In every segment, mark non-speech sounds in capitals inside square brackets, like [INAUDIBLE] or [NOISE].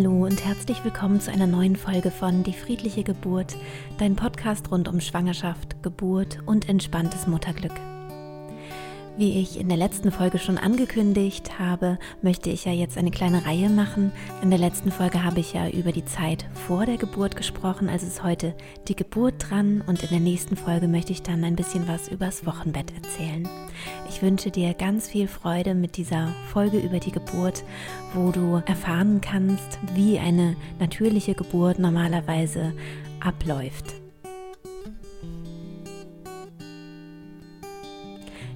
Hallo und herzlich willkommen zu einer neuen Folge von Die friedliche Geburt, dein Podcast rund um Schwangerschaft, Geburt und entspanntes Mutterglück. Wie ich in der letzten Folge schon angekündigt habe, möchte ich ja jetzt eine kleine Reihe machen. In der letzten Folge habe ich ja über die Zeit vor der Geburt gesprochen, also ist heute die Geburt dran und in der nächsten Folge möchte ich dann ein bisschen was übers Wochenbett erzählen. Ich wünsche dir ganz viel Freude mit dieser Folge über die Geburt, wo du erfahren kannst, wie eine natürliche Geburt normalerweise abläuft.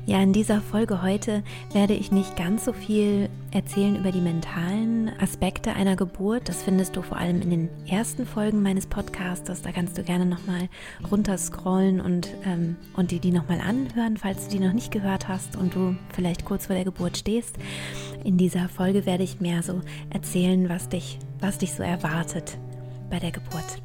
Ja, in dieser Folge heute werde ich nicht ganz so viel erzählen über die mentalen Aspekte einer Geburt. Das findest du vor allem in den ersten Folgen meines Podcasts. Da kannst du gerne nochmal runterscrollen und, ähm, und die, die nochmal anhören, falls du die noch nicht gehört hast und du vielleicht kurz vor der Geburt stehst. In dieser Folge werde ich mehr so erzählen, was dich, was dich so erwartet bei der Geburt.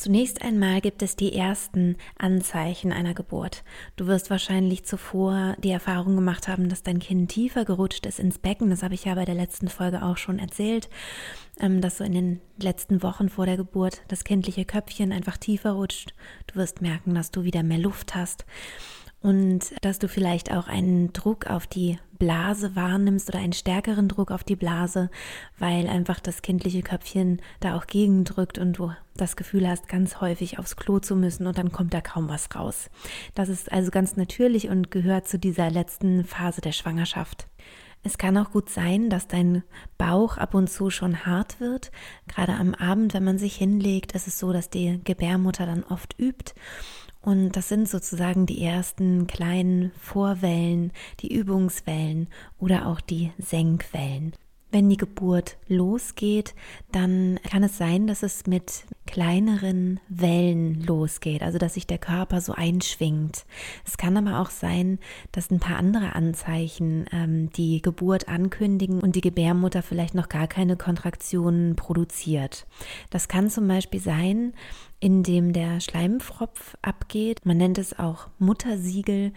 Zunächst einmal gibt es die ersten Anzeichen einer Geburt. Du wirst wahrscheinlich zuvor die Erfahrung gemacht haben, dass dein Kind tiefer gerutscht ist ins Becken. Das habe ich ja bei der letzten Folge auch schon erzählt, ähm, dass so in den letzten Wochen vor der Geburt das kindliche Köpfchen einfach tiefer rutscht. Du wirst merken, dass du wieder mehr Luft hast und dass du vielleicht auch einen Druck auf die Blase wahrnimmst oder einen stärkeren Druck auf die Blase, weil einfach das kindliche Köpfchen da auch gegendrückt und du das Gefühl hast, ganz häufig aufs Klo zu müssen und dann kommt da kaum was raus. Das ist also ganz natürlich und gehört zu dieser letzten Phase der Schwangerschaft. Es kann auch gut sein, dass dein Bauch ab und zu schon hart wird. Gerade am Abend, wenn man sich hinlegt, ist es so, dass die Gebärmutter dann oft übt und das sind sozusagen die ersten kleinen Vorwellen, die Übungswellen oder auch die Senkwellen. Wenn die Geburt losgeht, dann kann es sein, dass es mit kleineren Wellen losgeht, also dass sich der Körper so einschwingt. Es kann aber auch sein, dass ein paar andere Anzeichen ähm, die Geburt ankündigen und die Gebärmutter vielleicht noch gar keine Kontraktionen produziert. Das kann zum Beispiel sein, indem der Schleimfropf abgeht. Man nennt es auch Muttersiegel.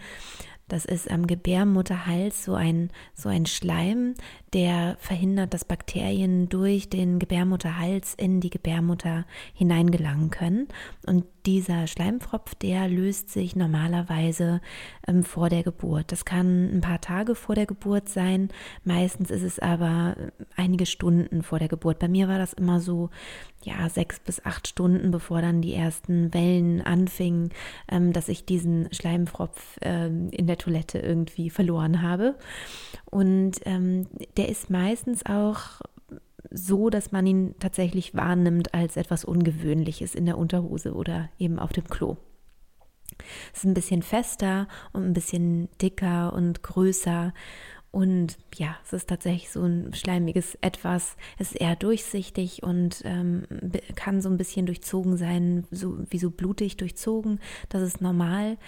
Das ist am Gebärmutterhals so ein, so ein Schleim, der verhindert, dass Bakterien durch den Gebärmutterhals in die Gebärmutter hineingelangen können. Und dieser Schleimfropf, der löst sich normalerweise ähm, vor der Geburt. Das kann ein paar Tage vor der Geburt sein. Meistens ist es aber äh, einige Stunden vor der Geburt. Bei mir war das immer so, ja, sechs bis acht Stunden, bevor dann die ersten Wellen anfingen, ähm, dass ich diesen Schleimfropf ähm, in der Toilette irgendwie verloren habe. Und ähm, der ist meistens auch so, dass man ihn tatsächlich wahrnimmt als etwas Ungewöhnliches in der Unterhose oder eben auf dem Klo. Es ist ein bisschen fester und ein bisschen dicker und größer. Und ja, es ist tatsächlich so ein schleimiges Etwas. Es ist eher durchsichtig und ähm, kann so ein bisschen durchzogen sein, so wie so blutig durchzogen. Das ist normal.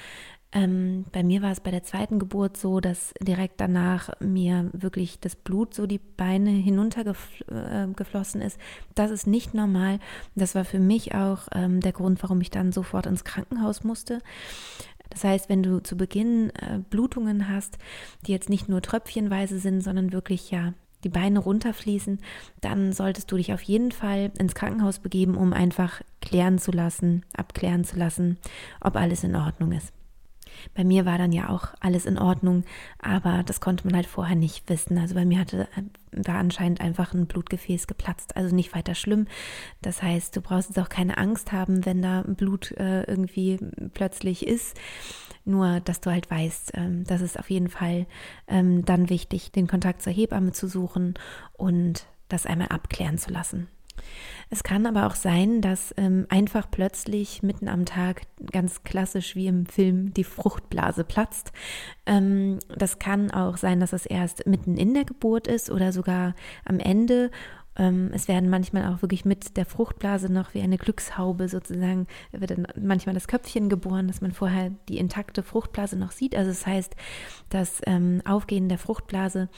Ähm, bei mir war es bei der zweiten Geburt so, dass direkt danach mir wirklich das Blut so die Beine hinuntergeflossen äh, ist. Das ist nicht normal. Das war für mich auch ähm, der Grund, warum ich dann sofort ins Krankenhaus musste. Das heißt, wenn du zu Beginn äh, Blutungen hast, die jetzt nicht nur tröpfchenweise sind, sondern wirklich ja die Beine runterfließen, dann solltest du dich auf jeden Fall ins Krankenhaus begeben, um einfach klären zu lassen, abklären zu lassen, ob alles in Ordnung ist. Bei mir war dann ja auch alles in Ordnung, aber das konnte man halt vorher nicht wissen. Also bei mir hatte, war anscheinend einfach ein Blutgefäß geplatzt, also nicht weiter schlimm. Das heißt, du brauchst jetzt auch keine Angst haben, wenn da Blut äh, irgendwie plötzlich ist. Nur, dass du halt weißt, ähm, das ist auf jeden Fall ähm, dann wichtig, den Kontakt zur Hebamme zu suchen und das einmal abklären zu lassen. Es kann aber auch sein, dass ähm, einfach plötzlich mitten am Tag, ganz klassisch wie im Film, die Fruchtblase platzt. Ähm, das kann auch sein, dass es erst mitten in der Geburt ist oder sogar am Ende es werden manchmal auch wirklich mit der Fruchtblase noch wie eine Glückshaube sozusagen, wird dann manchmal das Köpfchen geboren, dass man vorher die intakte Fruchtblase noch sieht. Also das heißt, das ähm, Aufgehen der Fruchtblase,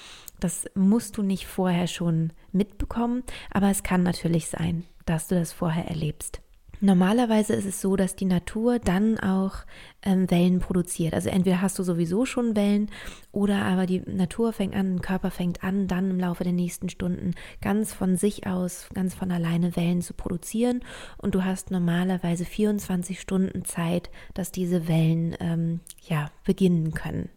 das musst du nicht vorher schon mitbekommen, aber es kann natürlich sein, dass du das vorher erlebst. Normalerweise ist es so, dass die Natur dann auch ähm, Wellen produziert. Also entweder hast du sowieso schon Wellen oder aber die Natur fängt an, der Körper fängt an, dann im Laufe der nächsten Stunden ganz von sich aus, ganz von alleine Wellen zu produzieren. Und du hast normalerweise 24 Stunden Zeit, dass diese Wellen ähm, ja beginnen können.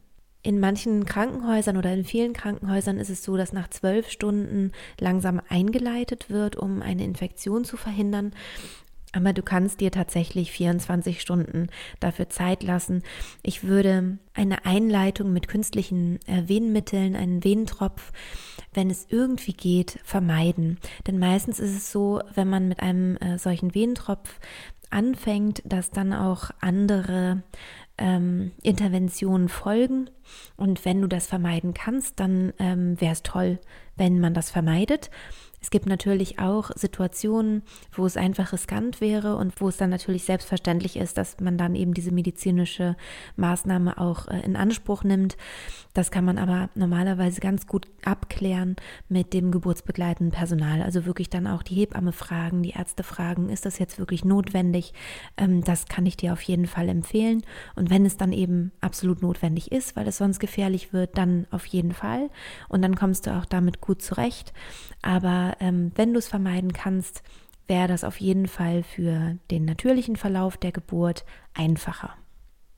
In manchen Krankenhäusern oder in vielen Krankenhäusern ist es so, dass nach zwölf Stunden langsam eingeleitet wird, um eine Infektion zu verhindern. Aber du kannst dir tatsächlich 24 Stunden dafür Zeit lassen. Ich würde eine Einleitung mit künstlichen äh, Venenmitteln, einen Venentropf, wenn es irgendwie geht, vermeiden. Denn meistens ist es so, wenn man mit einem äh, solchen Venentropf anfängt, dass dann auch andere ähm, Interventionen folgen. Und wenn du das vermeiden kannst, dann ähm, wäre es toll, wenn man das vermeidet. Es gibt natürlich auch Situationen, wo es einfach riskant wäre und wo es dann natürlich selbstverständlich ist, dass man dann eben diese medizinische Maßnahme auch äh, in Anspruch nimmt. Das kann man aber normalerweise ganz gut abklären mit dem geburtsbegleitenden Personal. Also wirklich dann auch die Hebamme fragen, die Ärzte fragen, ist das jetzt wirklich notwendig? Ähm, das kann ich dir auf jeden Fall empfehlen. Und wenn es dann eben absolut notwendig ist, weil es sonst gefährlich wird, dann auf jeden Fall. Und dann kommst du auch damit gut zurecht. Aber ähm, wenn du es vermeiden kannst, wäre das auf jeden Fall für den natürlichen Verlauf der Geburt einfacher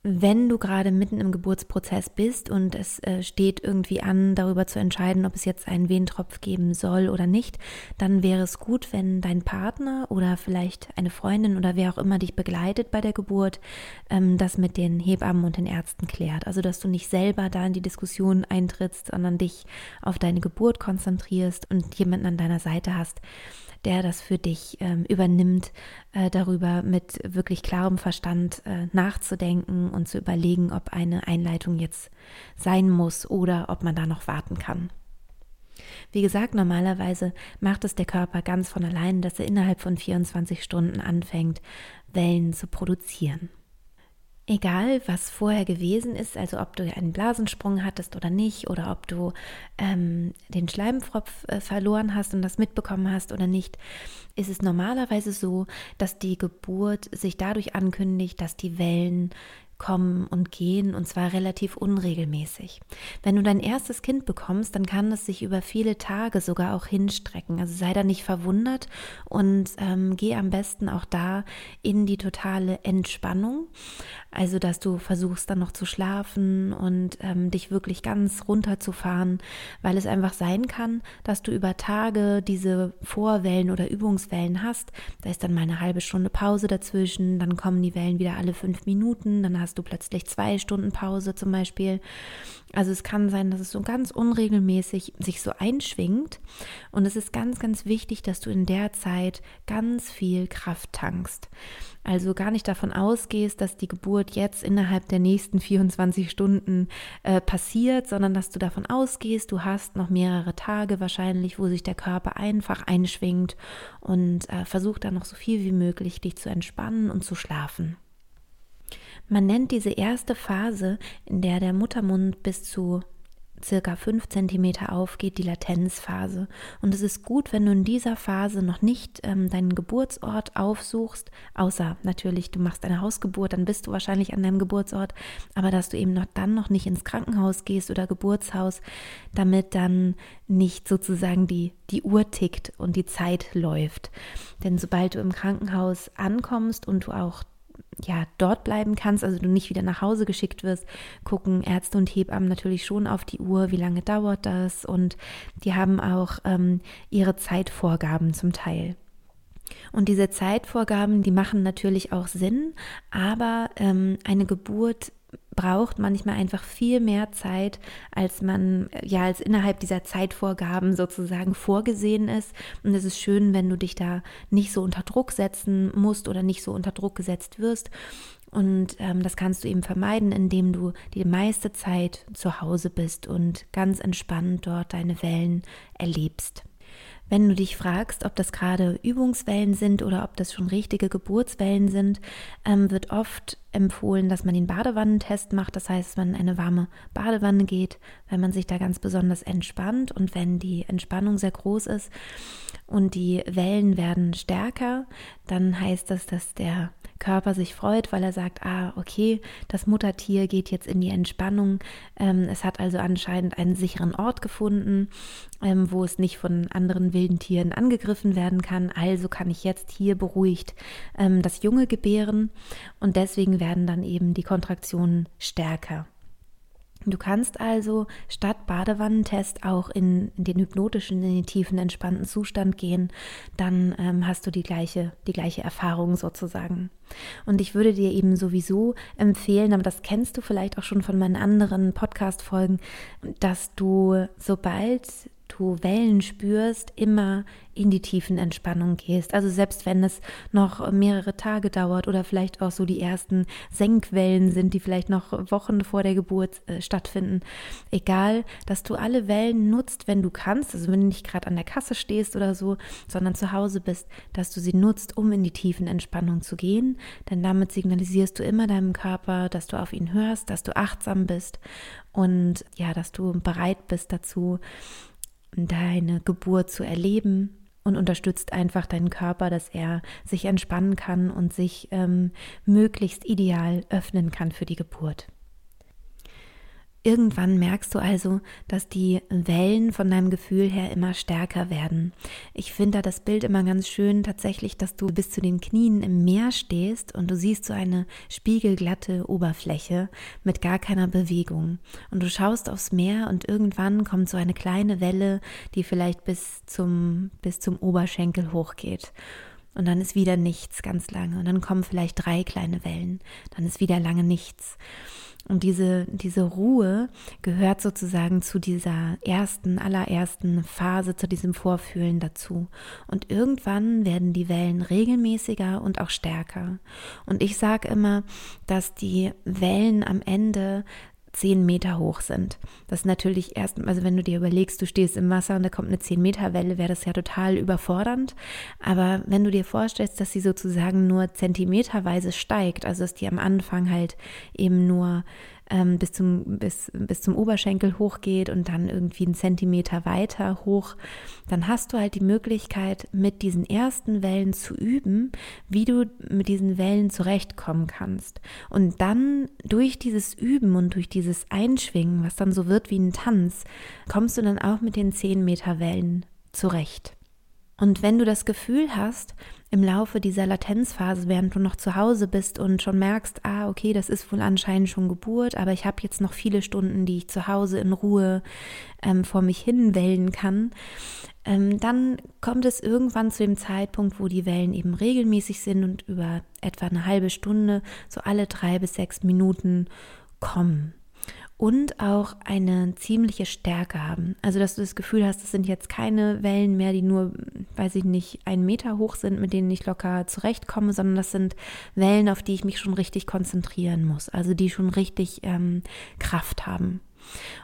wenn du gerade mitten im Geburtsprozess bist und es äh, steht irgendwie an, darüber zu entscheiden, ob es jetzt einen Wehentropf geben soll oder nicht, dann wäre es gut, wenn dein Partner oder vielleicht eine Freundin oder wer auch immer dich begleitet bei der Geburt, ähm, das mit den Hebammen und den Ärzten klärt. Also, dass du nicht selber da in die Diskussion eintrittst, sondern dich auf deine Geburt konzentrierst und jemanden an deiner Seite hast, der das für dich ähm, übernimmt, äh, darüber mit wirklich klarem Verstand äh, nachzudenken und zu überlegen, ob eine Einleitung jetzt sein muss oder ob man da noch warten kann. Wie gesagt, normalerweise macht es der Körper ganz von allein, dass er innerhalb von 24 Stunden anfängt, Wellen zu produzieren. Egal, was vorher gewesen ist, also ob du einen Blasensprung hattest oder nicht, oder ob du ähm, den Schleimfropf äh, verloren hast und das mitbekommen hast oder nicht, ist es normalerweise so, dass die Geburt sich dadurch ankündigt, dass die Wellen kommen und gehen und zwar relativ unregelmäßig. Wenn du dein erstes Kind bekommst, dann kann es sich über viele Tage sogar auch hinstrecken. Also sei da nicht verwundert und ähm, geh am besten auch da in die totale Entspannung. Also dass du versuchst dann noch zu schlafen und ähm, dich wirklich ganz runterzufahren, weil es einfach sein kann, dass du über Tage diese Vorwellen oder Übungswellen hast. Da ist dann mal eine halbe Stunde Pause dazwischen, dann kommen die Wellen wieder alle fünf Minuten, dann hast du plötzlich zwei Stunden Pause zum Beispiel. Also es kann sein, dass es so ganz unregelmäßig sich so einschwingt. Und es ist ganz, ganz wichtig, dass du in der Zeit ganz viel Kraft tankst. Also gar nicht davon ausgehst, dass die Geburt jetzt innerhalb der nächsten 24 Stunden äh, passiert, sondern dass du davon ausgehst, du hast noch mehrere Tage wahrscheinlich, wo sich der Körper einfach einschwingt und äh, versuch dann noch so viel wie möglich dich zu entspannen und zu schlafen. Man nennt diese erste Phase, in der der Muttermund bis zu circa 5 cm aufgeht, die Latenzphase. Und es ist gut, wenn du in dieser Phase noch nicht ähm, deinen Geburtsort aufsuchst, außer natürlich, du machst eine Hausgeburt, dann bist du wahrscheinlich an deinem Geburtsort, aber dass du eben noch dann noch nicht ins Krankenhaus gehst oder Geburtshaus, damit dann nicht sozusagen die, die Uhr tickt und die Zeit läuft. Denn sobald du im Krankenhaus ankommst und du auch ja, dort bleiben kannst, also du nicht wieder nach Hause geschickt wirst, gucken Ärzte und Hebammen natürlich schon auf die Uhr, wie lange dauert das und die haben auch ähm, ihre Zeitvorgaben zum Teil. Und diese Zeitvorgaben, die machen natürlich auch Sinn, aber ähm, eine Geburt braucht manchmal einfach viel mehr Zeit, als man ja als innerhalb dieser Zeitvorgaben sozusagen vorgesehen ist. Und es ist schön, wenn du dich da nicht so unter Druck setzen musst oder nicht so unter Druck gesetzt wirst. Und ähm, das kannst du eben vermeiden, indem du die meiste Zeit zu Hause bist und ganz entspannt dort deine Wellen erlebst. Wenn du dich fragst, ob das gerade Übungswellen sind oder ob das schon richtige Geburtswellen sind, ähm, wird oft empfohlen, dass man den Badewannentest macht. Das heißt, man in eine warme Badewanne geht, wenn man sich da ganz besonders entspannt und wenn die Entspannung sehr groß ist und die Wellen werden stärker, dann heißt das, dass der Körper sich freut, weil er sagt, ah, okay, das Muttertier geht jetzt in die Entspannung. Ähm, es hat also anscheinend einen sicheren Ort gefunden, ähm, wo es nicht von anderen wilden Tieren angegriffen werden kann. Also kann ich jetzt hier beruhigt ähm, das Junge gebären und deswegen werden dann eben die Kontraktionen stärker. Du kannst also statt Badewannentest auch in, den hypnotischen, in den tiefen, entspannten Zustand gehen. Dann ähm, hast du die gleiche, die gleiche Erfahrung sozusagen. Und ich würde dir eben sowieso empfehlen, aber das kennst du vielleicht auch schon von meinen anderen Podcast-Folgen, dass du, sobald du Wellen spürst, immer in die tiefen Entspannung gehst. Also selbst wenn es noch mehrere Tage dauert oder vielleicht auch so die ersten Senkwellen sind, die vielleicht noch Wochen vor der Geburt äh, stattfinden. Egal, dass du alle Wellen nutzt, wenn du kannst, also wenn du nicht gerade an der Kasse stehst oder so, sondern zu Hause bist, dass du sie nutzt, um in die tiefen Entspannung zu gehen. Denn damit signalisierst du immer deinem Körper, dass du auf ihn hörst, dass du achtsam bist und ja, dass du bereit bist dazu, deine Geburt zu erleben und unterstützt einfach deinen Körper, dass er sich entspannen kann und sich ähm, möglichst ideal öffnen kann für die Geburt. Irgendwann merkst du also, dass die Wellen von deinem Gefühl her immer stärker werden. Ich finde da das Bild immer ganz schön tatsächlich, dass du bis zu den Knien im Meer stehst und du siehst so eine spiegelglatte Oberfläche mit gar keiner Bewegung. Und du schaust aufs Meer und irgendwann kommt so eine kleine Welle, die vielleicht bis zum, bis zum Oberschenkel hochgeht. Und dann ist wieder nichts ganz lange. Und dann kommen vielleicht drei kleine Wellen. Dann ist wieder lange nichts. Und diese, diese Ruhe gehört sozusagen zu dieser ersten, allerersten Phase, zu diesem Vorfühlen dazu. Und irgendwann werden die Wellen regelmäßiger und auch stärker. Und ich sage immer, dass die Wellen am Ende zehn Meter hoch sind. Das ist natürlich erst, also wenn du dir überlegst, du stehst im Wasser und da kommt eine zehn Meter Welle, wäre das ja total überfordernd. Aber wenn du dir vorstellst, dass sie sozusagen nur zentimeterweise steigt, also dass die am Anfang halt eben nur ähm, bis, zum, bis, bis zum Oberschenkel hochgeht und dann irgendwie einen Zentimeter weiter hoch, dann hast du halt die Möglichkeit, mit diesen ersten Wellen zu üben, wie du mit diesen Wellen zurechtkommen kannst. Und dann durch dieses Üben und durch dieses Einschwingen, was dann so wird wie ein Tanz, kommst du dann auch mit den 10 Meter Wellen zurecht. Und wenn du das Gefühl hast, im Laufe dieser Latenzphase, während du noch zu Hause bist und schon merkst, ah, okay, das ist wohl anscheinend schon Geburt, aber ich habe jetzt noch viele Stunden, die ich zu Hause in Ruhe ähm, vor mich hin wellen kann, ähm, dann kommt es irgendwann zu dem Zeitpunkt, wo die Wellen eben regelmäßig sind und über etwa eine halbe Stunde, so alle drei bis sechs Minuten kommen und auch eine ziemliche Stärke haben. Also, dass du das Gefühl hast, es sind jetzt keine Wellen mehr, die nur, weiß ich nicht, einen Meter hoch sind, mit denen ich locker zurechtkomme, sondern das sind Wellen, auf die ich mich schon richtig konzentrieren muss, also die schon richtig ähm, Kraft haben.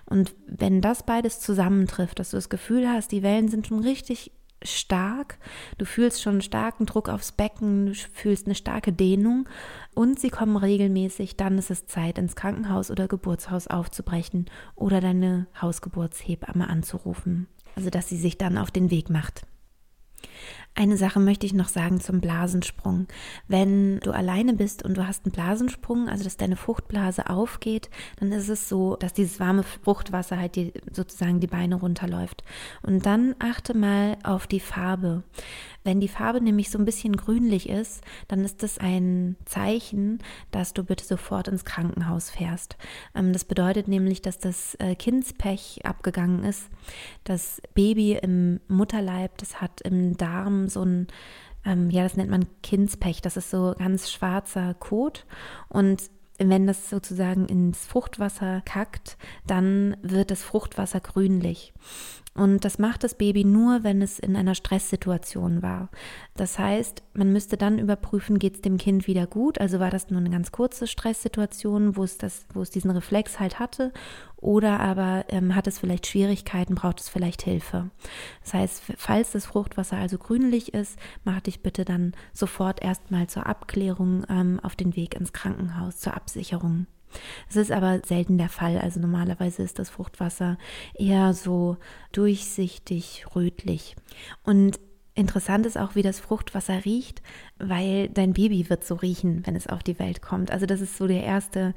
Und wenn das beides zusammentrifft, dass du das Gefühl hast, die Wellen sind schon richtig stark, du fühlst schon starken Druck aufs Becken, du fühlst eine starke Dehnung und sie kommen regelmäßig, dann ist es Zeit, ins Krankenhaus oder Geburtshaus aufzubrechen oder deine Hausgeburtshebamme anzurufen. Also dass sie sich dann auf den Weg macht. Eine Sache möchte ich noch sagen zum Blasensprung. Wenn du alleine bist und du hast einen Blasensprung, also dass deine Fruchtblase aufgeht, dann ist es so, dass dieses warme Fruchtwasser halt die, sozusagen die Beine runterläuft. Und dann achte mal auf die Farbe. Wenn die Farbe nämlich so ein bisschen grünlich ist, dann ist das ein Zeichen, dass du bitte sofort ins Krankenhaus fährst. Ähm, das bedeutet nämlich, dass das äh, Kindspech abgegangen ist. Das Baby im Mutterleib, das hat im Darm so ein ähm, ja, das nennt man Kindspech. Das ist so ganz schwarzer Kot. Und wenn das sozusagen ins Fruchtwasser kackt, dann wird das Fruchtwasser grünlich. Und das macht das Baby nur, wenn es in einer Stresssituation war. Das heißt, man müsste dann überprüfen, geht es dem Kind wieder gut? Also war das nur eine ganz kurze Stresssituation, wo es, das, wo es diesen Reflex halt hatte? Oder aber ähm, hat es vielleicht Schwierigkeiten, braucht es vielleicht Hilfe? Das heißt, falls das Fruchtwasser also grünlich ist, mach dich bitte dann sofort erstmal zur Abklärung ähm, auf den Weg ins Krankenhaus, zur Absicherung. Es ist aber selten der Fall. Also normalerweise ist das Fruchtwasser eher so durchsichtig, rötlich. Und Interessant ist auch, wie das Fruchtwasser riecht, weil dein Baby wird so riechen, wenn es auf die Welt kommt. Also das ist so der erste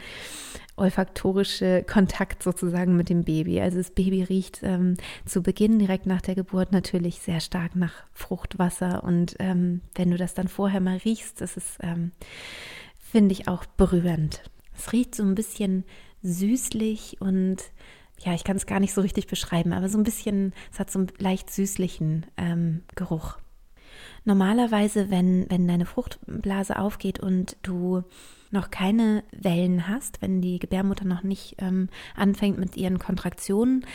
olfaktorische Kontakt sozusagen mit dem Baby. Also das Baby riecht ähm, zu Beginn direkt nach der Geburt natürlich sehr stark nach Fruchtwasser. Und ähm, wenn du das dann vorher mal riechst, das ist, ähm, finde ich, auch berührend. Es riecht so ein bisschen süßlich und ja, ich kann es gar nicht so richtig beschreiben, aber so ein bisschen, es hat so einen leicht süßlichen ähm, Geruch. Normalerweise, wenn, wenn deine Fruchtblase aufgeht und du noch keine Wellen hast, wenn die Gebärmutter noch nicht ähm, anfängt mit ihren Kontraktionen,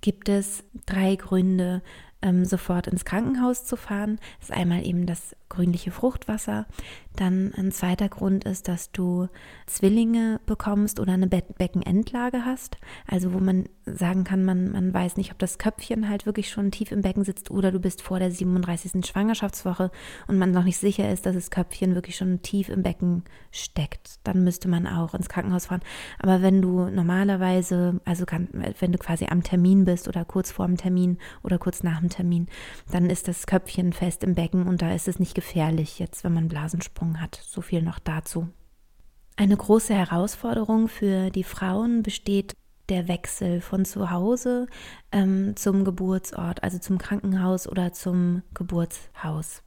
gibt es drei Gründe, ähm, sofort ins Krankenhaus zu fahren. Das ist einmal eben das grünliche Fruchtwasser. Dann ein zweiter Grund ist, dass du Zwillinge bekommst oder eine Be Beckenendlage hast. Also wo man sagen kann, man, man weiß nicht, ob das Köpfchen halt wirklich schon tief im Becken sitzt oder du bist vor der 37. Schwangerschaftswoche und man noch nicht sicher ist, dass das Köpfchen wirklich schon tief im Becken steckt. Dann müsste man auch ins Krankenhaus fahren. Aber wenn du normalerweise, also kann, wenn du quasi am Termin bist oder kurz vor dem Termin oder kurz nach dem Termin, dann ist das Köpfchen fest im Becken und da ist es nicht gefährlich jetzt, wenn man Blasensprung hat. So viel noch dazu. Eine große Herausforderung für die Frauen besteht der Wechsel von zu Hause ähm, zum Geburtsort, also zum Krankenhaus oder zum Geburtshaus.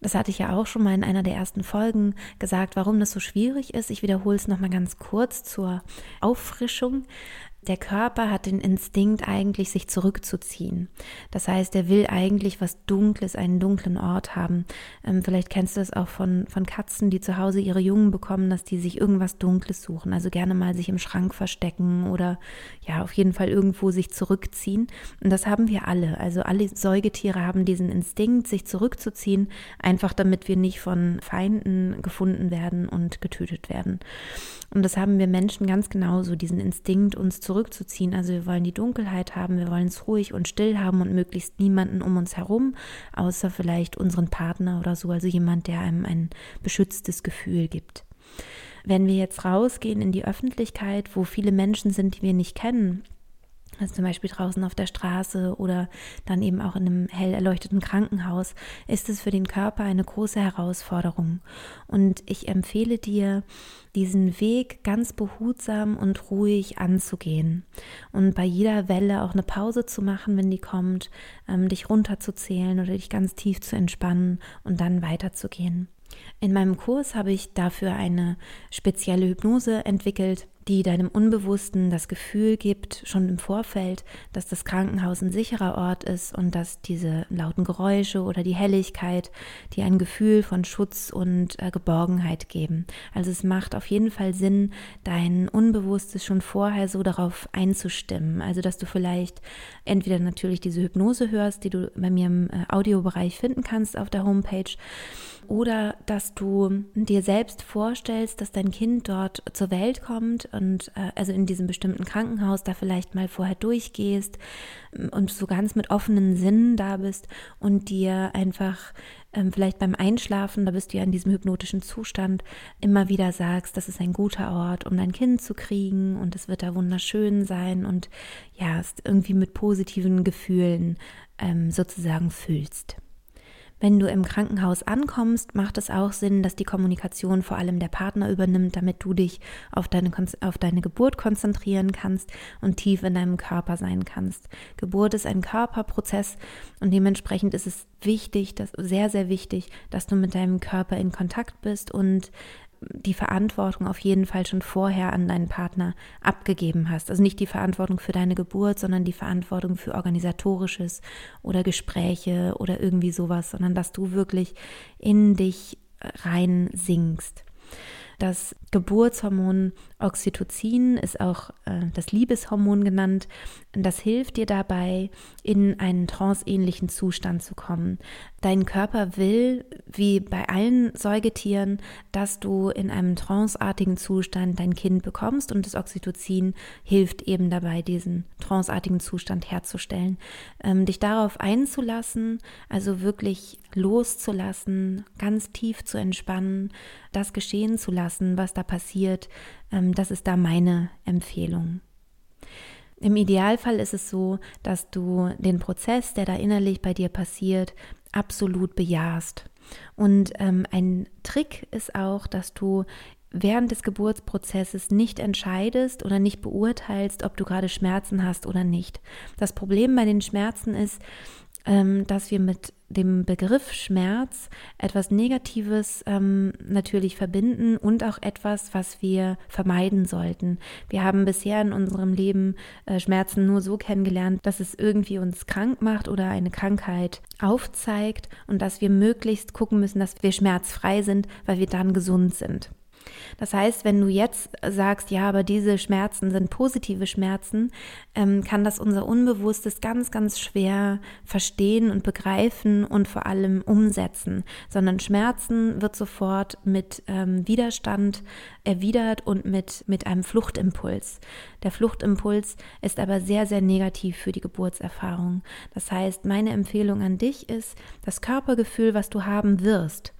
Das hatte ich ja auch schon mal in einer der ersten Folgen gesagt, warum das so schwierig ist. Ich wiederhole es nochmal ganz kurz zur Auffrischung. Der Körper hat den Instinkt eigentlich, sich zurückzuziehen. Das heißt, er will eigentlich was Dunkles, einen dunklen Ort haben. Ähm, vielleicht kennst du das auch von, von Katzen, die zu Hause ihre Jungen bekommen, dass die sich irgendwas Dunkles suchen. Also gerne mal sich im Schrank verstecken oder ja, auf jeden Fall irgendwo sich zurückziehen. Und das haben wir alle. Also alle Säugetiere haben diesen Instinkt, sich zurückzuziehen, einfach damit wir nicht von Feinden gefunden werden und getötet werden. Und das haben wir Menschen ganz genauso, diesen Instinkt, uns zurückzuziehen. Also wir wollen die Dunkelheit haben, wir wollen es ruhig und still haben und möglichst niemanden um uns herum, außer vielleicht unseren Partner oder so, also jemand, der einem ein beschütztes Gefühl gibt. Wenn wir jetzt rausgehen in die Öffentlichkeit, wo viele Menschen sind, die wir nicht kennen, also zum Beispiel draußen auf der Straße oder dann eben auch in einem hell erleuchteten Krankenhaus, ist es für den Körper eine große Herausforderung. Und ich empfehle dir, diesen Weg ganz behutsam und ruhig anzugehen und bei jeder Welle auch eine Pause zu machen, wenn die kommt, ähm, dich runterzuzählen oder dich ganz tief zu entspannen und dann weiterzugehen. In meinem Kurs habe ich dafür eine spezielle Hypnose entwickelt, die deinem Unbewussten das Gefühl gibt, schon im Vorfeld, dass das Krankenhaus ein sicherer Ort ist und dass diese lauten Geräusche oder die Helligkeit, die ein Gefühl von Schutz und äh, Geborgenheit geben. Also es macht auf jeden Fall Sinn, dein Unbewusstes schon vorher so darauf einzustimmen. Also dass du vielleicht entweder natürlich diese Hypnose hörst, die du bei mir im äh, Audiobereich finden kannst auf der Homepage, oder dass du dir selbst vorstellst, dass dein Kind dort zur Welt kommt und äh, also in diesem bestimmten Krankenhaus da vielleicht mal vorher durchgehst ähm, und so ganz mit offenen Sinnen da bist und dir einfach ähm, vielleicht beim Einschlafen, da bist du ja in diesem hypnotischen Zustand, immer wieder sagst, das ist ein guter Ort, um dein Kind zu kriegen und es wird da wunderschön sein und ja, irgendwie mit positiven Gefühlen ähm, sozusagen fühlst. Wenn du im Krankenhaus ankommst, macht es auch Sinn, dass die Kommunikation vor allem der Partner übernimmt, damit du dich auf deine, auf deine Geburt konzentrieren kannst und tief in deinem Körper sein kannst. Geburt ist ein Körperprozess und dementsprechend ist es wichtig, dass, sehr, sehr wichtig, dass du mit deinem Körper in Kontakt bist und die Verantwortung auf jeden Fall schon vorher an deinen Partner abgegeben hast. Also nicht die Verantwortung für deine Geburt, sondern die Verantwortung für organisatorisches oder Gespräche oder irgendwie sowas, sondern dass du wirklich in dich rein singst. Das Geburtshormon Oxytocin ist auch äh, das Liebeshormon genannt. Das hilft dir dabei, in einen tranceähnlichen Zustand zu kommen. Dein Körper will, wie bei allen Säugetieren, dass du in einem tranceartigen Zustand dein Kind bekommst und das Oxytocin hilft eben dabei, diesen tranceartigen Zustand herzustellen. Ähm, dich darauf einzulassen, also wirklich loszulassen, ganz tief zu entspannen, das geschehen zu lassen, was da passiert, ähm, das ist da meine Empfehlung. Im Idealfall ist es so, dass du den Prozess, der da innerlich bei dir passiert, absolut bejahst. Und ähm, ein Trick ist auch, dass du während des Geburtsprozesses nicht entscheidest oder nicht beurteilst, ob du gerade Schmerzen hast oder nicht. Das Problem bei den Schmerzen ist, dass wir mit dem Begriff Schmerz etwas Negatives ähm, natürlich verbinden und auch etwas, was wir vermeiden sollten. Wir haben bisher in unserem Leben äh, Schmerzen nur so kennengelernt, dass es irgendwie uns krank macht oder eine Krankheit aufzeigt und dass wir möglichst gucken müssen, dass wir schmerzfrei sind, weil wir dann gesund sind. Das heißt, wenn du jetzt sagst, ja, aber diese Schmerzen sind positive Schmerzen, ähm, kann das unser Unbewusstes ganz, ganz schwer verstehen und begreifen und vor allem umsetzen, sondern Schmerzen wird sofort mit ähm, Widerstand erwidert und mit, mit einem Fluchtimpuls. Der Fluchtimpuls ist aber sehr, sehr negativ für die Geburtserfahrung. Das heißt, meine Empfehlung an dich ist, das Körpergefühl, was du haben wirst,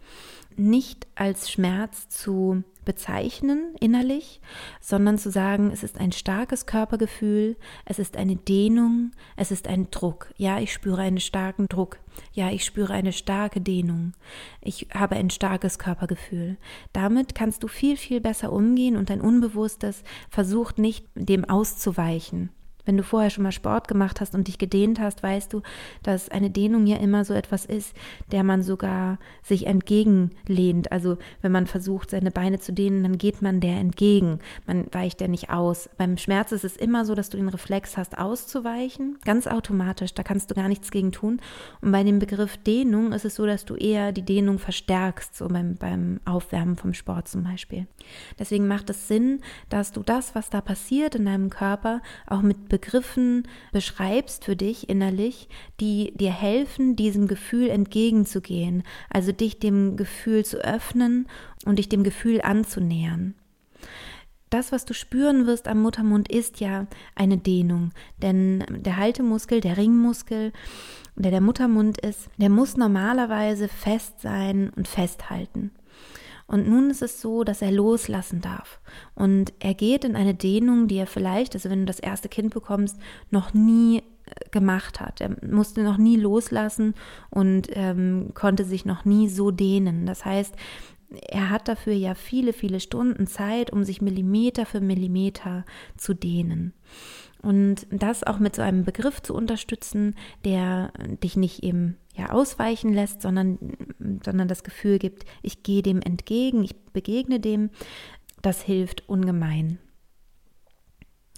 nicht als Schmerz zu bezeichnen innerlich, sondern zu sagen, es ist ein starkes Körpergefühl, es ist eine Dehnung, es ist ein Druck. Ja, ich spüre einen starken Druck. Ja, ich spüre eine starke Dehnung. Ich habe ein starkes Körpergefühl. Damit kannst du viel, viel besser umgehen und dein Unbewusstes versucht nicht, dem auszuweichen. Wenn du vorher schon mal Sport gemacht hast und dich gedehnt hast, weißt du, dass eine Dehnung ja immer so etwas ist, der man sogar sich entgegenlehnt. Also wenn man versucht, seine Beine zu dehnen, dann geht man der entgegen. Man weicht der nicht aus. Beim Schmerz ist es immer so, dass du den Reflex hast, auszuweichen, ganz automatisch. Da kannst du gar nichts gegen tun. Und bei dem Begriff Dehnung ist es so, dass du eher die Dehnung verstärkst, so beim, beim Aufwärmen vom Sport zum Beispiel. Deswegen macht es Sinn, dass du das, was da passiert in deinem Körper, auch mit Begriffen beschreibst für dich innerlich, die dir helfen, diesem Gefühl entgegenzugehen, also dich dem Gefühl zu öffnen und dich dem Gefühl anzunähern. Das, was du spüren wirst am Muttermund, ist ja eine Dehnung, denn der Haltemuskel, der Ringmuskel, der der Muttermund ist, der muss normalerweise fest sein und festhalten. Und nun ist es so, dass er loslassen darf. Und er geht in eine Dehnung, die er vielleicht, also wenn du das erste Kind bekommst, noch nie äh, gemacht hat. Er musste noch nie loslassen und ähm, konnte sich noch nie so dehnen. Das heißt, er hat dafür ja viele, viele Stunden Zeit, um sich Millimeter für Millimeter zu dehnen. Und das auch mit so einem Begriff zu unterstützen, der dich nicht eben ja, ausweichen lässt, sondern, sondern das Gefühl gibt, ich gehe dem entgegen, ich begegne dem, das hilft ungemein.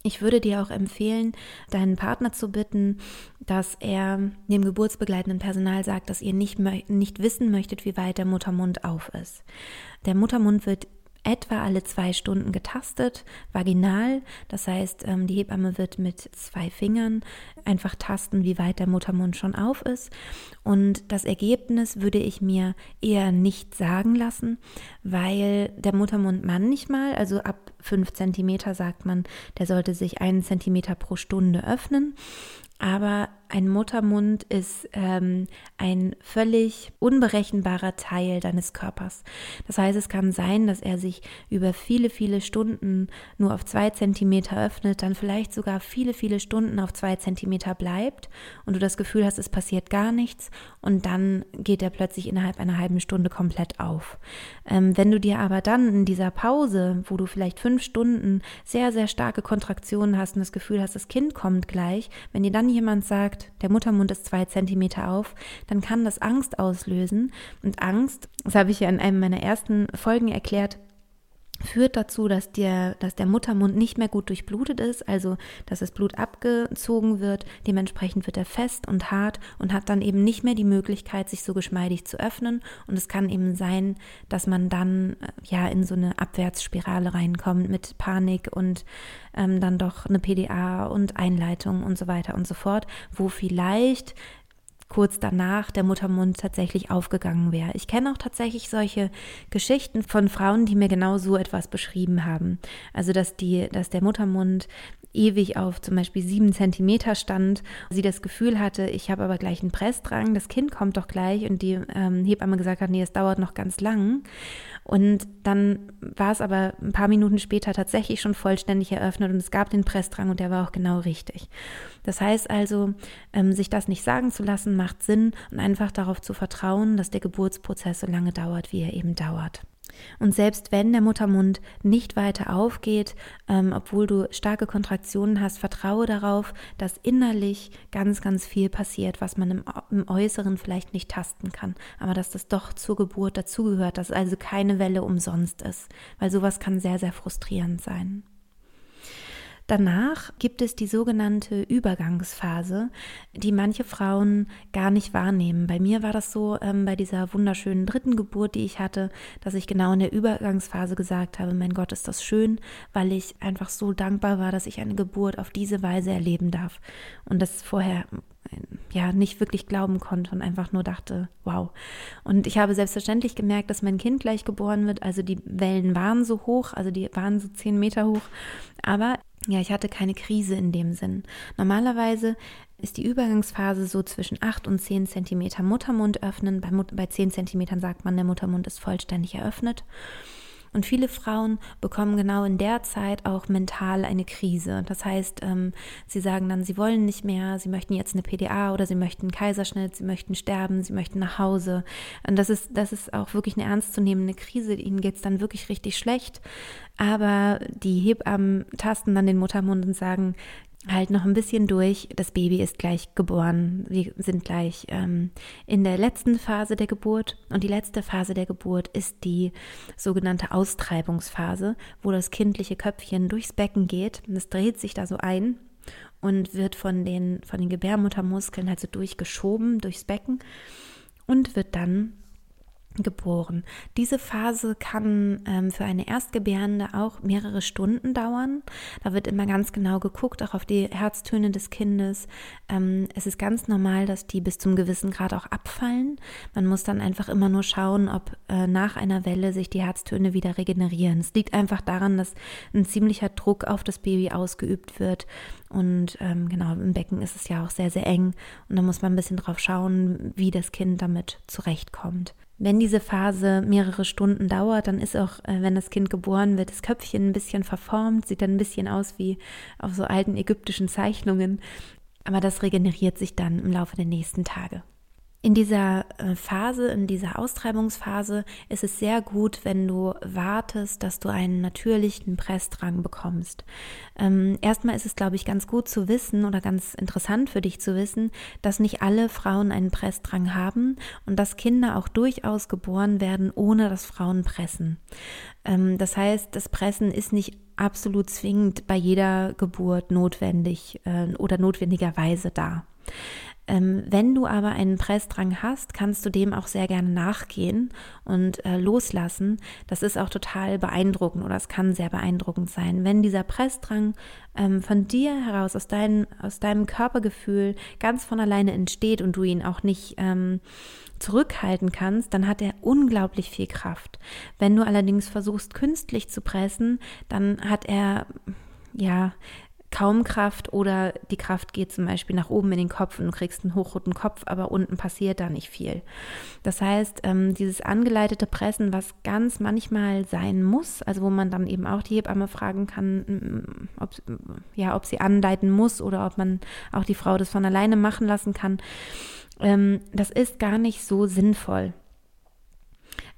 Ich würde dir auch empfehlen, deinen Partner zu bitten, dass er dem geburtsbegleitenden Personal sagt, dass ihr nicht, nicht wissen möchtet, wie weit der Muttermund auf ist. Der Muttermund wird etwa alle zwei Stunden getastet, vaginal. Das heißt, ähm, die Hebamme wird mit zwei Fingern einfach tasten, wie weit der Muttermund schon auf ist. Und das Ergebnis würde ich mir eher nicht sagen lassen, weil der Muttermund manchmal, also ab fünf Zentimeter sagt man, der sollte sich einen Zentimeter pro Stunde öffnen. Aber ein Muttermund ist ähm, ein völlig unberechenbarer Teil deines Körpers. Das heißt, es kann sein, dass er sich über viele, viele Stunden nur auf zwei Zentimeter öffnet, dann vielleicht sogar viele, viele Stunden auf zwei Zentimeter bleibt und du das Gefühl hast, es passiert gar nichts und dann geht er plötzlich innerhalb einer halben Stunde komplett auf. Ähm, wenn du dir aber dann in dieser Pause, wo du vielleicht fünf Stunden sehr, sehr starke Kontraktionen hast und das Gefühl hast, das Kind kommt gleich, wenn dir dann jemand sagt, der Muttermund ist zwei Zentimeter auf, dann kann das Angst auslösen. Und Angst, das habe ich ja in einem meiner ersten Folgen erklärt, führt dazu, dass der, dass der Muttermund nicht mehr gut durchblutet ist, also dass das Blut abgezogen wird. Dementsprechend wird er fest und hart und hat dann eben nicht mehr die Möglichkeit, sich so geschmeidig zu öffnen. Und es kann eben sein, dass man dann äh, ja in so eine Abwärtsspirale reinkommt mit Panik und ähm, dann doch eine PDA und Einleitung und so weiter und so fort, wo vielleicht kurz danach der Muttermund tatsächlich aufgegangen wäre. Ich kenne auch tatsächlich solche Geschichten von Frauen, die mir genau so etwas beschrieben haben. Also dass die, dass der Muttermund ewig auf zum Beispiel sieben Zentimeter stand, sie das Gefühl hatte, ich habe aber gleich einen Pressdrang, das Kind kommt doch gleich und die ähm, Hebamme gesagt hat, nee, es dauert noch ganz lang. Und dann war es aber ein paar Minuten später tatsächlich schon vollständig eröffnet und es gab den Pressdrang und der war auch genau richtig. Das heißt also, ähm, sich das nicht sagen zu lassen, macht Sinn und einfach darauf zu vertrauen, dass der Geburtsprozess so lange dauert, wie er eben dauert. Und selbst wenn der Muttermund nicht weiter aufgeht, ähm, obwohl du starke Kontraktionen hast, vertraue darauf, dass innerlich ganz, ganz viel passiert, was man im, im Äußeren vielleicht nicht tasten kann, aber dass das doch zur Geburt dazugehört, dass also keine Welle umsonst ist, weil sowas kann sehr, sehr frustrierend sein. Danach gibt es die sogenannte Übergangsphase, die manche Frauen gar nicht wahrnehmen. Bei mir war das so ähm, bei dieser wunderschönen dritten Geburt, die ich hatte, dass ich genau in der Übergangsphase gesagt habe, mein Gott, ist das schön, weil ich einfach so dankbar war, dass ich eine Geburt auf diese Weise erleben darf. Und das vorher ja nicht wirklich glauben konnte und einfach nur dachte, wow. Und ich habe selbstverständlich gemerkt, dass mein Kind gleich geboren wird. Also die Wellen waren so hoch, also die waren so zehn Meter hoch. Aber ja, ich hatte keine Krise in dem Sinn. Normalerweise ist die Übergangsphase so zwischen 8 und 10 Zentimeter Muttermund öffnen. Bei, bei 10 Zentimetern sagt man, der Muttermund ist vollständig eröffnet. Und viele Frauen bekommen genau in der Zeit auch mental eine Krise. Das heißt, ähm, sie sagen dann, sie wollen nicht mehr, sie möchten jetzt eine PDA oder sie möchten einen Kaiserschnitt, sie möchten sterben, sie möchten nach Hause. Und das ist, das ist auch wirklich eine ernstzunehmende Krise. Ihnen geht es dann wirklich richtig schlecht. Aber die Hebammen tasten dann den Muttermund und sagen, halt noch ein bisschen durch. Das Baby ist gleich geboren. Wir sind gleich ähm, in der letzten Phase der Geburt. Und die letzte Phase der Geburt ist die sogenannte Austreibungsphase, wo das kindliche Köpfchen durchs Becken geht. Und es dreht sich da so ein und wird von den, von den Gebärmuttermuskeln halt so durchgeschoben durchs Becken und wird dann geboren. Diese Phase kann ähm, für eine Erstgebärende auch mehrere Stunden dauern. Da wird immer ganz genau geguckt, auch auf die Herztöne des Kindes. Ähm, es ist ganz normal, dass die bis zum gewissen Grad auch abfallen. Man muss dann einfach immer nur schauen, ob äh, nach einer Welle sich die Herztöne wieder regenerieren. Es liegt einfach daran, dass ein ziemlicher Druck auf das Baby ausgeübt wird. Und ähm, genau, im Becken ist es ja auch sehr, sehr eng. Und da muss man ein bisschen drauf schauen, wie das Kind damit zurechtkommt. Wenn diese Phase mehrere Stunden dauert, dann ist auch, äh, wenn das Kind geboren wird, das Köpfchen ein bisschen verformt, sieht dann ein bisschen aus wie auf so alten ägyptischen Zeichnungen. Aber das regeneriert sich dann im Laufe der nächsten Tage. In dieser äh, Phase, in dieser Austreibungsphase ist es sehr gut, wenn du wartest, dass du einen natürlichen Pressdrang bekommst. Ähm, erstmal ist es, glaube ich, ganz gut zu wissen oder ganz interessant für dich zu wissen, dass nicht alle Frauen einen Pressdrang haben und dass Kinder auch durchaus geboren werden, ohne dass Frauen pressen. Ähm, das heißt, das Pressen ist nicht absolut zwingend bei jeder Geburt notwendig äh, oder notwendigerweise da. Ähm, wenn du aber einen Pressdrang hast, kannst du dem auch sehr gerne nachgehen und äh, loslassen. Das ist auch total beeindruckend oder es kann sehr beeindruckend sein. Wenn dieser Pressdrang ähm, von dir heraus, aus, dein, aus deinem Körpergefühl ganz von alleine entsteht und du ihn auch nicht ähm, zurückhalten kannst, dann hat er unglaublich viel Kraft. Wenn du allerdings versuchst, künstlich zu pressen, dann hat er ja kaum Kraft oder die Kraft geht zum Beispiel nach oben in den Kopf und du kriegst einen hochroten Kopf, aber unten passiert da nicht viel. Das heißt, ähm, dieses angeleitete Pressen, was ganz manchmal sein muss, also wo man dann eben auch die Hebamme fragen kann, ob, ja, ob sie anleiten muss oder ob man auch die Frau das von alleine machen lassen kann, ähm, das ist gar nicht so sinnvoll.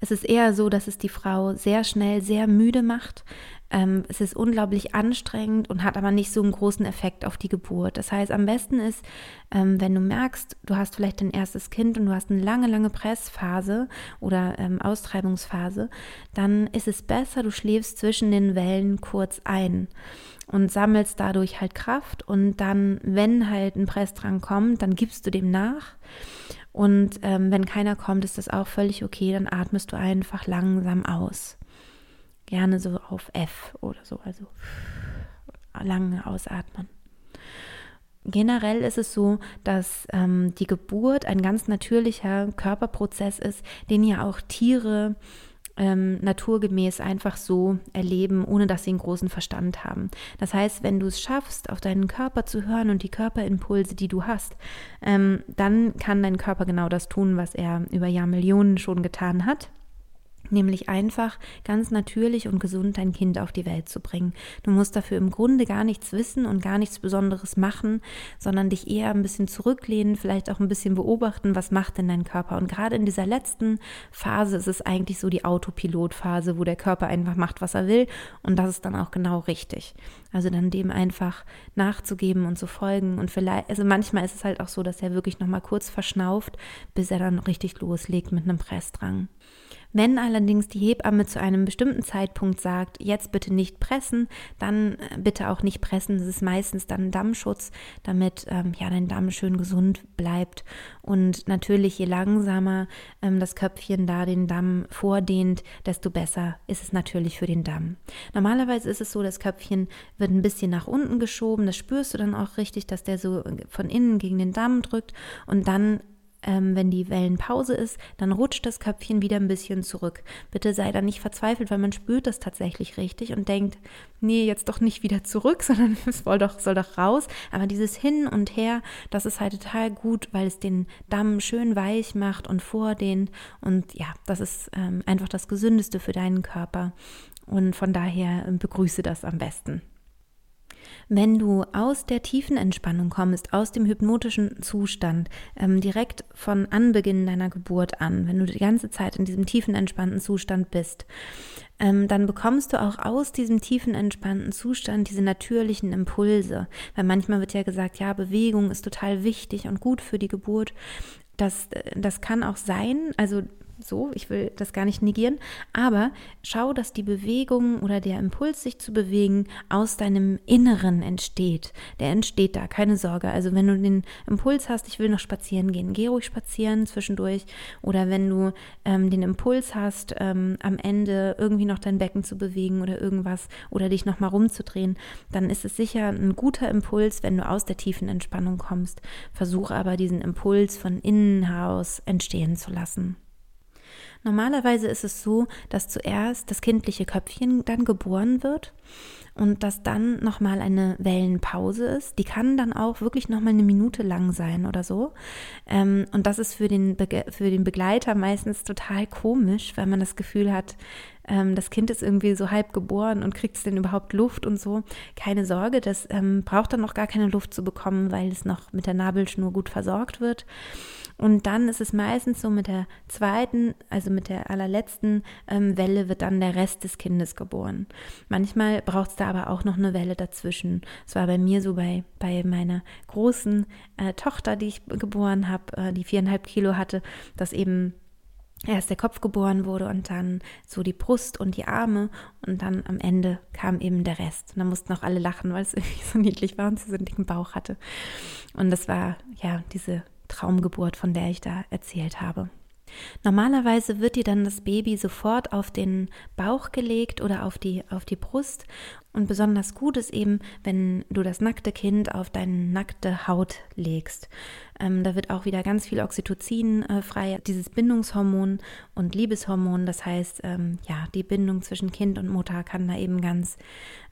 Es ist eher so, dass es die Frau sehr schnell sehr müde macht. Ähm, es ist unglaublich anstrengend und hat aber nicht so einen großen Effekt auf die Geburt. Das heißt, am besten ist, ähm, wenn du merkst, du hast vielleicht dein erstes Kind und du hast eine lange, lange Pressphase oder ähm, Austreibungsphase, dann ist es besser, du schläfst zwischen den Wellen kurz ein und sammelst dadurch halt Kraft und dann, wenn halt ein Pressdrang kommt, dann gibst du dem nach und ähm, wenn keiner kommt, ist das auch völlig okay. Dann atmest du einfach langsam aus. Gerne so auf F oder so, also lange ausatmen. Generell ist es so, dass ähm, die Geburt ein ganz natürlicher Körperprozess ist, den ja auch Tiere ähm, naturgemäß einfach so erleben, ohne dass sie einen großen Verstand haben. Das heißt, wenn du es schaffst, auf deinen Körper zu hören und die Körperimpulse, die du hast, ähm, dann kann dein Körper genau das tun, was er über Jahrmillionen schon getan hat nämlich einfach ganz natürlich und gesund dein Kind auf die Welt zu bringen. Du musst dafür im Grunde gar nichts wissen und gar nichts Besonderes machen, sondern dich eher ein bisschen zurücklehnen, vielleicht auch ein bisschen beobachten, was macht denn dein Körper. Und gerade in dieser letzten Phase ist es eigentlich so die Autopilotphase, wo der Körper einfach macht, was er will und das ist dann auch genau richtig. Also dann dem einfach nachzugeben und zu folgen und vielleicht, also manchmal ist es halt auch so, dass er wirklich nochmal kurz verschnauft, bis er dann richtig loslegt mit einem Pressdrang. Wenn allerdings die Hebamme zu einem bestimmten Zeitpunkt sagt, jetzt bitte nicht pressen, dann äh, bitte auch nicht pressen. Das ist meistens dann Dammschutz, damit ähm, ja dein Damm schön gesund bleibt. Und natürlich, je langsamer ähm, das Köpfchen da den Damm vordehnt, desto besser ist es natürlich für den Damm. Normalerweise ist es so, das Köpfchen wird ein bisschen nach unten geschoben. Das spürst du dann auch richtig, dass der so von innen gegen den Damm drückt. Und dann ähm, wenn die Wellenpause ist, dann rutscht das Köpfchen wieder ein bisschen zurück. Bitte sei da nicht verzweifelt, weil man spürt das tatsächlich richtig und denkt, nee, jetzt doch nicht wieder zurück, [LAUGHS] sondern es soll doch, soll doch raus. Aber dieses Hin und Her, das ist halt total gut, weil es den Damm schön weich macht und vordehnt. Und ja, das ist ähm, einfach das Gesündeste für deinen Körper. Und von daher äh, begrüße das am besten. Wenn du aus der tiefen Entspannung kommst, aus dem hypnotischen Zustand, ähm, direkt von Anbeginn deiner Geburt an, wenn du die ganze Zeit in diesem tiefen entspannten Zustand bist, ähm, dann bekommst du auch aus diesem tiefen entspannten Zustand diese natürlichen Impulse. Weil manchmal wird ja gesagt, ja, Bewegung ist total wichtig und gut für die Geburt. Das, äh, das kann auch sein. Also so, ich will das gar nicht negieren, aber schau, dass die Bewegung oder der Impuls, sich zu bewegen, aus deinem Inneren entsteht. Der entsteht da, keine Sorge. Also wenn du den Impuls hast, ich will noch spazieren gehen, geh ruhig spazieren zwischendurch. Oder wenn du ähm, den Impuls hast, ähm, am Ende irgendwie noch dein Becken zu bewegen oder irgendwas oder dich nochmal rumzudrehen, dann ist es sicher ein guter Impuls, wenn du aus der tiefen Entspannung kommst. Versuche aber diesen Impuls von innen heraus entstehen zu lassen. Normalerweise ist es so, dass zuerst das kindliche Köpfchen dann geboren wird und dass dann nochmal eine Wellenpause ist. Die kann dann auch wirklich nochmal eine Minute lang sein oder so. Ähm, und das ist für den, Be für den Begleiter meistens total komisch, weil man das Gefühl hat, ähm, das Kind ist irgendwie so halb geboren und kriegt es denn überhaupt Luft und so. Keine Sorge, das ähm, braucht dann noch gar keine Luft zu bekommen, weil es noch mit der Nabelschnur gut versorgt wird. Und dann ist es meistens so mit der zweiten, also mit der allerletzten ähm, Welle wird dann der Rest des Kindes geboren. Manchmal braucht es da aber auch noch eine Welle dazwischen. Es war bei mir so bei, bei meiner großen äh, Tochter, die ich geboren habe, äh, die viereinhalb Kilo hatte, dass eben erst der Kopf geboren wurde und dann so die Brust und die Arme und dann am Ende kam eben der Rest. Und dann mussten auch alle lachen, weil es [LAUGHS] irgendwie so niedlich war und sie so einen dicken Bauch hatte. Und das war ja diese Traumgeburt, von der ich da erzählt habe. Normalerweise wird dir dann das Baby sofort auf den Bauch gelegt oder auf die, auf die Brust. Und besonders gut ist eben, wenn du das nackte Kind auf deine nackte Haut legst. Ähm, da wird auch wieder ganz viel Oxytocin äh, frei, dieses Bindungshormon und Liebeshormon. Das heißt, ähm, ja, die Bindung zwischen Kind und Mutter kann da eben ganz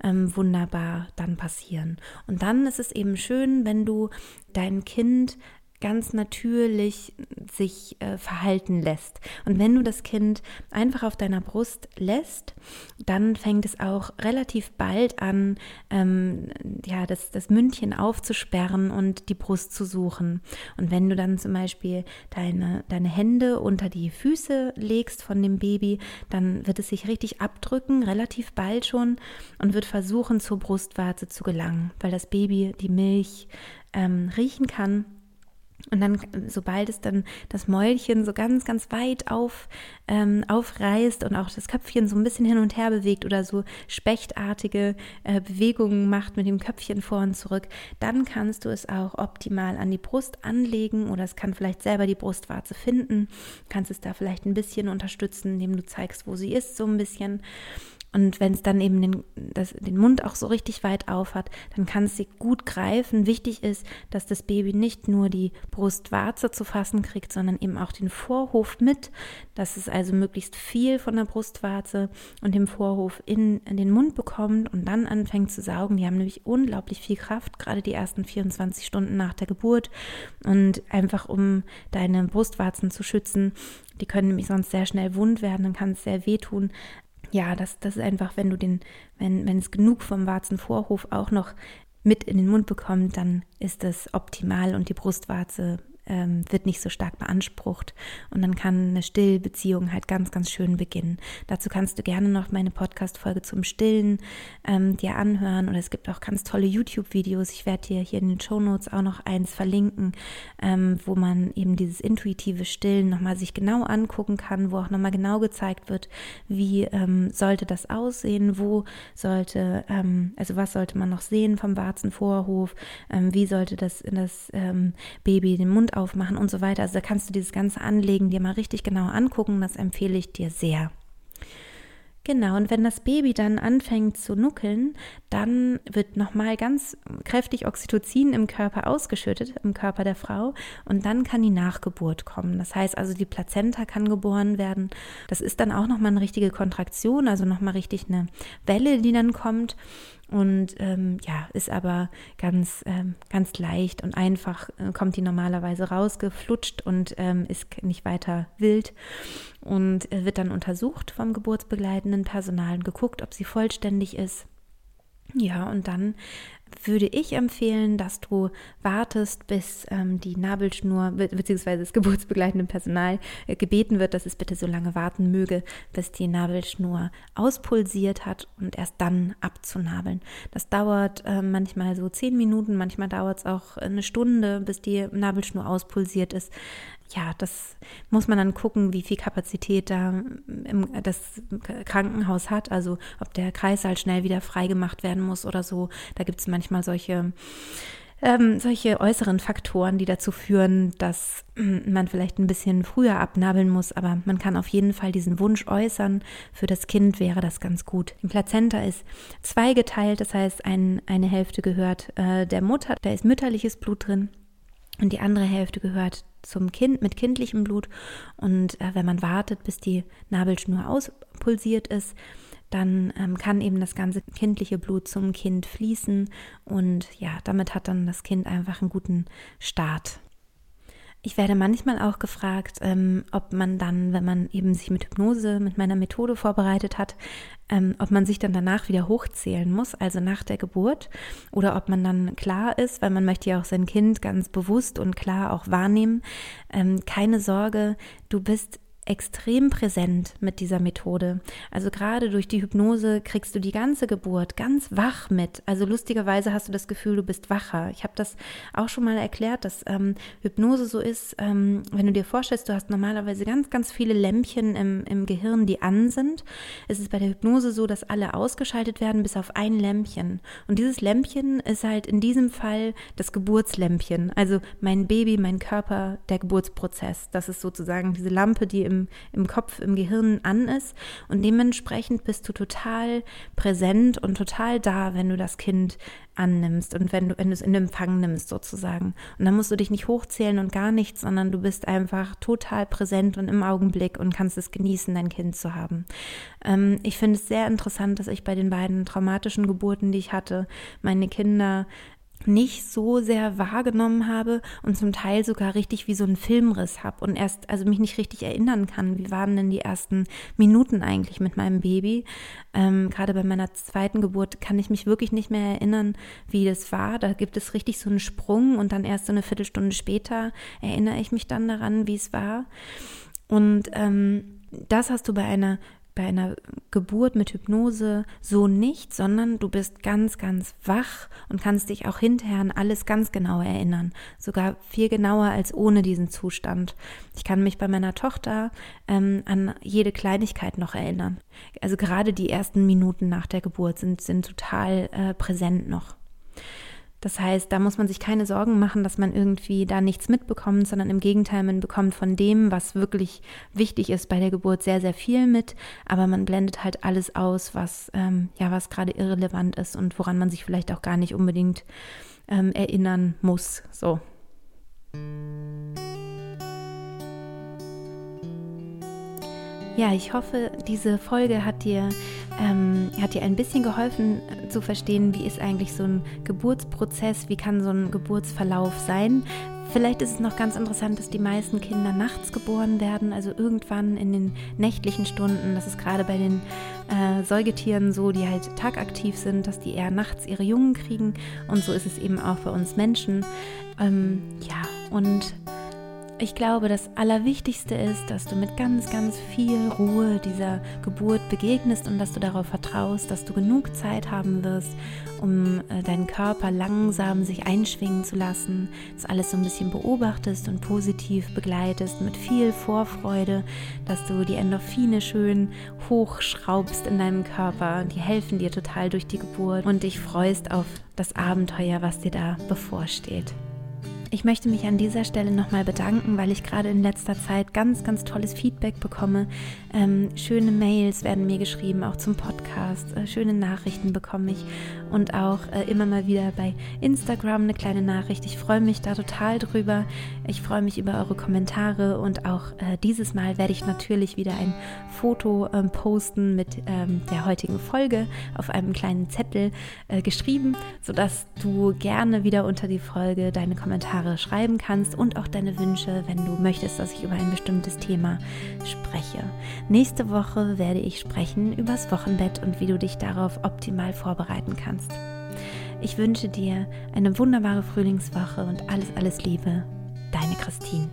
ähm, wunderbar dann passieren. Und dann ist es eben schön, wenn du dein Kind ganz natürlich sich äh, verhalten lässt. Und wenn du das Kind einfach auf deiner Brust lässt, dann fängt es auch relativ bald an, ähm, ja, das, das Mündchen aufzusperren und die Brust zu suchen. Und wenn du dann zum Beispiel deine, deine Hände unter die Füße legst von dem Baby, dann wird es sich richtig abdrücken, relativ bald schon, und wird versuchen, zur Brustwarze zu gelangen, weil das Baby die Milch ähm, riechen kann und dann, sobald es dann das Mäulchen so ganz, ganz weit auf, ähm, aufreißt und auch das Köpfchen so ein bisschen hin und her bewegt oder so spechtartige äh, Bewegungen macht mit dem Köpfchen vor und zurück, dann kannst du es auch optimal an die Brust anlegen oder es kann vielleicht selber die Brustwarze finden. Kannst es da vielleicht ein bisschen unterstützen, indem du zeigst, wo sie ist, so ein bisschen. Und wenn es dann eben den, das, den Mund auch so richtig weit auf hat, dann kann es sie gut greifen. Wichtig ist, dass das Baby nicht nur die Brustwarze zu fassen kriegt, sondern eben auch den Vorhof mit, dass es also möglichst viel von der Brustwarze und dem Vorhof in, in den Mund bekommt und dann anfängt zu saugen. Die haben nämlich unglaublich viel Kraft, gerade die ersten 24 Stunden nach der Geburt. Und einfach um deine Brustwarzen zu schützen, die können nämlich sonst sehr schnell wund werden, dann kann es sehr wehtun ja, das, das ist einfach, wenn du den, wenn, wenn es genug vom Warzenvorhof auch noch mit in den Mund bekommt, dann ist das optimal und die Brustwarze ähm, wird nicht so stark beansprucht und dann kann eine Stillbeziehung halt ganz, ganz schön beginnen. Dazu kannst du gerne noch meine Podcast-Folge zum Stillen ähm, dir anhören oder es gibt auch ganz tolle YouTube-Videos. Ich werde dir hier in den Show Notes auch noch eins verlinken, ähm, wo man eben dieses intuitive Stillen nochmal sich genau angucken kann, wo auch nochmal genau gezeigt wird, wie ähm, sollte das aussehen, wo sollte, ähm, also was sollte man noch sehen vom Warzenvorhof, ähm, wie sollte das, das Baby den Mund aufmachen und so weiter. Also da kannst du dieses ganze Anlegen dir mal richtig genau angucken. Das empfehle ich dir sehr. Genau, und wenn das Baby dann anfängt zu nuckeln, dann wird nochmal ganz kräftig Oxytocin im Körper ausgeschüttet, im Körper der Frau, und dann kann die Nachgeburt kommen. Das heißt also, die Plazenta kann geboren werden. Das ist dann auch nochmal eine richtige Kontraktion, also nochmal richtig eine Welle, die dann kommt und ähm, ja, ist aber ganz, ähm, ganz leicht und einfach, äh, kommt die normalerweise rausgeflutscht und ähm, ist nicht weiter wild und äh, wird dann untersucht vom geburtsbegleitenden Personal und geguckt, ob sie vollständig ist. Ja, und dann würde ich empfehlen, dass du wartest, bis ähm, die Nabelschnur bzw. das geburtsbegleitende Personal äh, gebeten wird, dass es bitte so lange warten möge, bis die Nabelschnur auspulsiert hat und erst dann abzunabeln. Das dauert äh, manchmal so zehn Minuten, manchmal dauert es auch eine Stunde, bis die Nabelschnur auspulsiert ist ja, das muss man dann gucken, wie viel Kapazität da im, das Krankenhaus hat. Also ob der Kreißsaal schnell wieder freigemacht werden muss oder so. Da gibt es manchmal solche, ähm, solche äußeren Faktoren, die dazu führen, dass man vielleicht ein bisschen früher abnabeln muss. Aber man kann auf jeden Fall diesen Wunsch äußern. Für das Kind wäre das ganz gut. Die Plazenta ist zweigeteilt, das heißt, ein, eine Hälfte gehört äh, der Mutter, da ist mütterliches Blut drin. Und die andere Hälfte gehört zum Kind mit kindlichem Blut. Und äh, wenn man wartet, bis die Nabelschnur auspulsiert ist, dann ähm, kann eben das ganze kindliche Blut zum Kind fließen und ja, damit hat dann das Kind einfach einen guten Start. Ich werde manchmal auch gefragt, ähm, ob man dann, wenn man eben sich mit Hypnose, mit meiner Methode vorbereitet hat, ähm, ob man sich dann danach wieder hochzählen muss, also nach der Geburt, oder ob man dann klar ist, weil man möchte ja auch sein Kind ganz bewusst und klar auch wahrnehmen. Ähm, keine Sorge, du bist extrem präsent mit dieser Methode. Also gerade durch die Hypnose kriegst du die ganze Geburt ganz wach mit. Also lustigerweise hast du das Gefühl, du bist wacher. Ich habe das auch schon mal erklärt, dass ähm, Hypnose so ist, ähm, wenn du dir vorstellst, du hast normalerweise ganz, ganz viele Lämpchen im, im Gehirn, die an sind. Es ist bei der Hypnose so, dass alle ausgeschaltet werden, bis auf ein Lämpchen. Und dieses Lämpchen ist halt in diesem Fall das Geburtslämpchen. Also mein Baby, mein Körper, der Geburtsprozess. Das ist sozusagen diese Lampe, die im, im Kopf, im Gehirn an ist. Und dementsprechend bist du total präsent und total da, wenn du das Kind annimmst und wenn du, wenn du es in Empfang nimmst sozusagen. Und dann musst du dich nicht hochzählen und gar nichts, sondern du bist einfach total präsent und im Augenblick und kannst es genießen, dein Kind zu haben. Ähm, ich finde es sehr interessant, dass ich bei den beiden traumatischen Geburten, die ich hatte, meine Kinder nicht so sehr wahrgenommen habe und zum Teil sogar richtig wie so ein Filmriss habe und erst, also mich nicht richtig erinnern kann, wie waren denn die ersten Minuten eigentlich mit meinem Baby. Ähm, Gerade bei meiner zweiten Geburt kann ich mich wirklich nicht mehr erinnern, wie das war. Da gibt es richtig so einen Sprung und dann erst so eine Viertelstunde später erinnere ich mich dann daran, wie es war. Und ähm, das hast du bei einer bei einer Geburt mit Hypnose so nicht, sondern du bist ganz, ganz wach und kannst dich auch hinterher an alles ganz genau erinnern. Sogar viel genauer als ohne diesen Zustand. Ich kann mich bei meiner Tochter ähm, an jede Kleinigkeit noch erinnern. Also gerade die ersten Minuten nach der Geburt sind, sind total äh, präsent noch. Das heißt, da muss man sich keine Sorgen machen, dass man irgendwie da nichts mitbekommt, sondern im Gegenteil, man bekommt von dem, was wirklich wichtig ist bei der Geburt, sehr, sehr viel mit. Aber man blendet halt alles aus, was ähm, ja, was gerade irrelevant ist und woran man sich vielleicht auch gar nicht unbedingt ähm, erinnern muss. So. Ja, ich hoffe, diese Folge hat dir ähm, hat dir ein bisschen geholfen zu verstehen, wie ist eigentlich so ein Geburtsprozess, wie kann so ein Geburtsverlauf sein. Vielleicht ist es noch ganz interessant, dass die meisten Kinder nachts geboren werden, also irgendwann in den nächtlichen Stunden. Das ist gerade bei den äh, Säugetieren so, die halt tagaktiv sind, dass die eher nachts ihre Jungen kriegen. Und so ist es eben auch bei uns Menschen. Ähm, ja, und ich glaube, das Allerwichtigste ist, dass du mit ganz, ganz viel Ruhe dieser Geburt begegnest und dass du darauf vertraust, dass du genug Zeit haben wirst, um äh, deinen Körper langsam sich einschwingen zu lassen, dass alles so ein bisschen beobachtest und positiv begleitest mit viel Vorfreude, dass du die Endorphine schön hochschraubst in deinem Körper. Die helfen dir total durch die Geburt und dich freust auf das Abenteuer, was dir da bevorsteht. Ich möchte mich an dieser Stelle nochmal bedanken, weil ich gerade in letzter Zeit ganz, ganz tolles Feedback bekomme. Ähm, schöne Mails werden mir geschrieben, auch zum Podcast. Äh, schöne Nachrichten bekomme ich und auch äh, immer mal wieder bei Instagram eine kleine Nachricht. Ich freue mich da total drüber. Ich freue mich über eure Kommentare und auch äh, dieses Mal werde ich natürlich wieder ein Foto ähm, posten mit ähm, der heutigen Folge auf einem kleinen Zettel äh, geschrieben, sodass du gerne wieder unter die Folge deine Kommentare Kommentare schreiben kannst und auch deine Wünsche, wenn du möchtest, dass ich über ein bestimmtes Thema spreche. Nächste Woche werde ich sprechen über das Wochenbett und wie du dich darauf optimal vorbereiten kannst. Ich wünsche dir eine wunderbare Frühlingswoche und alles, alles Liebe. Deine Christine.